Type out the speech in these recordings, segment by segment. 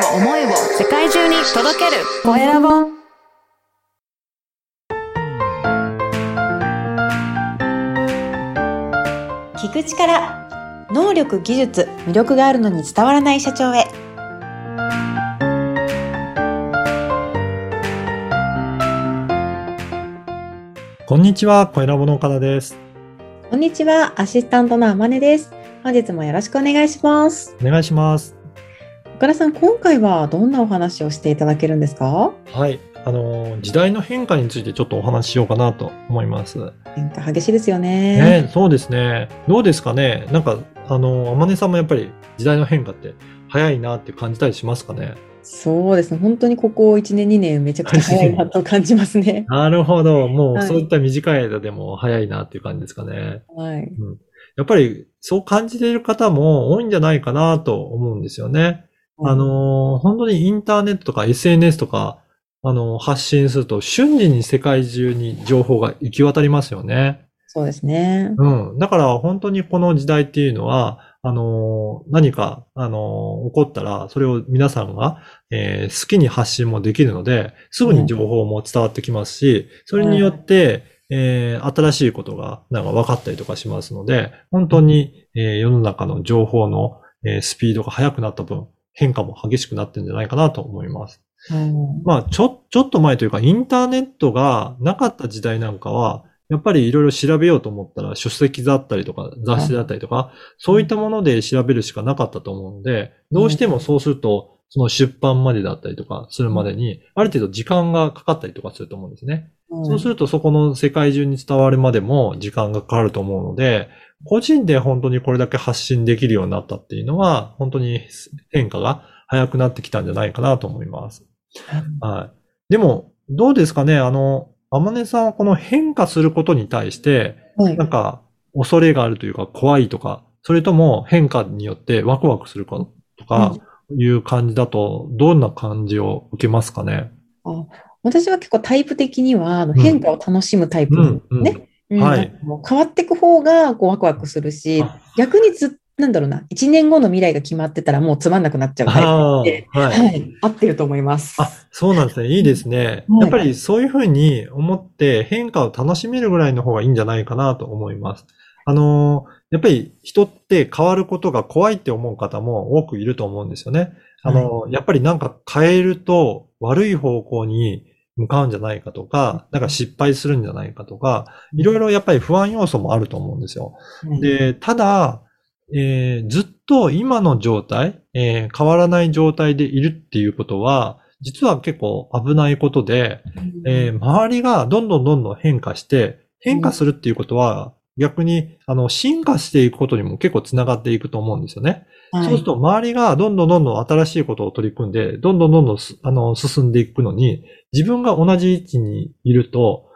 を思いを世界中に届ける。コエラボ聞く力能力技術魅力があるのに伝わらない社長へ。こんにちは、コエラボの岡田です。こんにちはアシスタントのあまねです。本日もよろしくお願いします。お願いします。岡田さん今回はどんなお話をしていただけるんですか？はい。あのー、時代の変化についてちょっとお話ししようかなと思います。変化激しいですよねね、そうですね。どうですかね？なんか、あのー、あまねさんもやっぱり時代の変化って早いなって感じたりしますかね？そうですね本当にここ1年2年めちゃくちゃ早いなと感じますね なるほど。もはいうそういった短い間でも早いなっていう感じですかね。はいやっぱりそう感じている方も多いんじゃないかなと思うんですよね。あのー本当にインターネットとか SNS とか、あのー発信すると瞬時に世界中に情報が行き渡りますよね。そうですね。うん。だから本当にこの時代っていうのは、あのー何か、あのー起こったら、それを皆さんが、えー好きに発信もできるので、すぐに情報も伝わってきますし、それによって、えー新しいことがなんか分かったりとかしますので、本当に、えー世の中の情報の、えースピードが速くなった分、変化も激しくなってるんじゃないかなと思います。うんまあ、ちょ、ちょっと前というか、インターネットがなかった時代なんかは、やっぱりいろいろ調べようと思ったら、書籍だったりとか、雑誌だったりとか、そういったもので調べるしかなかったと思うので、どうしてもそうすると、その出版までだったりとかするまでに、ある程度時間がかかったりとかすると思うんですね。そうするとそこの世界中に伝わるまでも時間がかかると思うので、個人で本当にこれだけ発信できるようになったっていうのは、本当に変化が早くなってきたんじゃないかなと思います。はい。でも、どうですかね？あの、あまねさんはこの変化することに対して、はいなんか、恐れがあるというか、怖いとか、それとも変化によってワクワクするかとか、いう感じだと、どんな感じを受けますかね？私は結構タイプ的には変化を楽しむタイプなんですね。うんはい変わっていく方がこうワクワクするしあ、逆にずっなんだろうな、1年後の未来が決まってたらもうつまんなくなっちゃうタイあプはい。はい、合ってると思います。あ、そうなんですね。いいですね。はいやっぱりそういうふうに思って変化を楽しめるぐらいの方がいいんじゃないかなと思います。あのーやっぱり人って変わることが怖いって思う方も多くいると思うんですよね。あのーやっぱりなんか変えると悪い方向に向かうんじゃないかとか、なんか失敗するんじゃないかとか、いろいろやっぱり不安要素もあると思うんですよ。はい、で、ただ、えーずっと今の状態、えー変わらない状態でいるっていうことは、実は結構危ないことで、えー周りがどんどんどんどん変化して、変化するっていうことは、逆に、あの、進化していくことにも結構つながっていくと思うんですよね。はいそうすると、周りがどんどんどんどん新しいことを取り組んで、どんどんどんどんすあの進んでいくのに、自分が同じ位置にいると、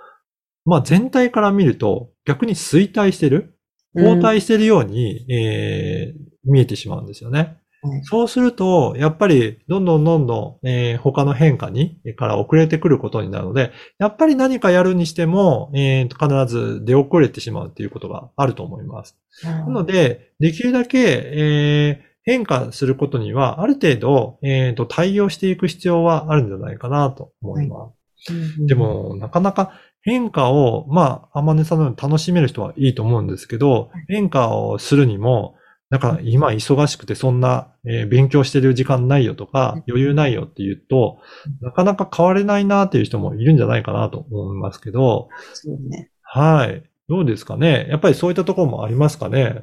まあ全体から見ると逆に衰退してる後退してるように、えー見えてしまうんですよね。はいそうすると、やっぱり、どんどんどんどん、えー他の変化に、から遅れてくることになるので、やっぱり何かやるにしても、えー必ず出遅れてしまうっていうことがあると思います。なので、できるだけ、えー変化することには、ある程度、えーと、対応していく必要はあるんじゃないかなと思います。うんで、も、なかなか変化を、まあ、あまねさんのように楽しめる人はいいと思うんですけど、変化をするにも、なんか今忙しくてそんな、えー勉強してる時間ないよとか、余裕ないよって言うと、なかなか変われないなっていう人もいるんじゃないかなと思いますけど、そうね。はい。どうですかね？やっぱりそういったところもありますかね？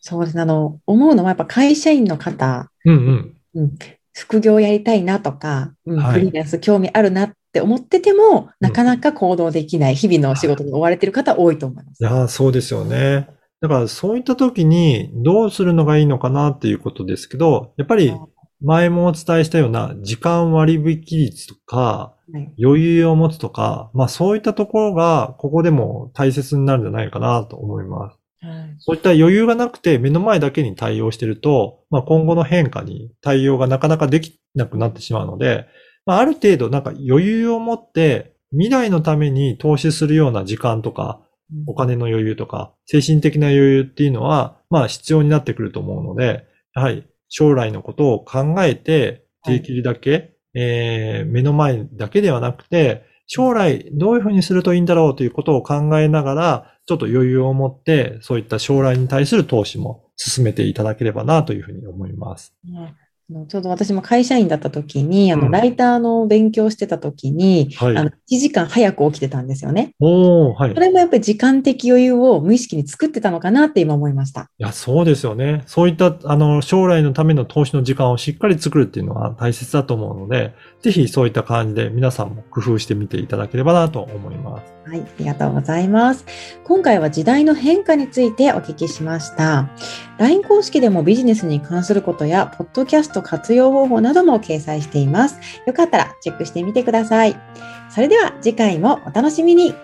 そうですね。あの、思うのはやっぱ会社員の方、うんうん。副業やりたいなとか、うんはいフリーランス興味あるなって思ってても、なかなか行動できない日々のお仕事に追われている方多いと思います。いやー、そうですよね。だからそういった時にどうするのがいいのかなっていうことですけど、やっぱり前もお伝えしたような時間割引率とかはい。余裕を持つとか、まあそういったところがここでも大切になるんじゃないかなと思います。はい。そういった余裕がなくて目の前だけに対応してると、まあ今後の変化に対応がなかなかできなくなってしまうので、まあある程度なんか余裕を持って未来のために投資するような時間とか、お金の余裕とか、精神的な余裕っていうのは、まあ必要になってくると思うので、やはり将来のことを考えてできるだけ、えー目の前だけではなくて、将来どういうふうにするといいんだろうということを考えながら、ちょっと余裕を持って、そういった将来に対する投資も進めていただければなというふうに思います。ちょうど私も会社員だった時に、あの、うんライターの勉強してた時に、はいあの、1時間早く起きてたんですよね。おー、はい。それもやっぱり時間的余裕を無意識に作ってたのかなって今思いました。いや、そうですよね。そういった、あの、将来のための投資の時間をしっかり作るっていうのは大切だと思うので、ぜひそういった感じで皆さんも工夫してみていただければなと思います。はい、ありがとうございます。今回は時代の変化についてお聞きしました。LINE 公式でもビジネスに関することや、ポッドキャスト活用方法なども掲載しています。よかったらチェックしてみてください。それでは次回もお楽しみに。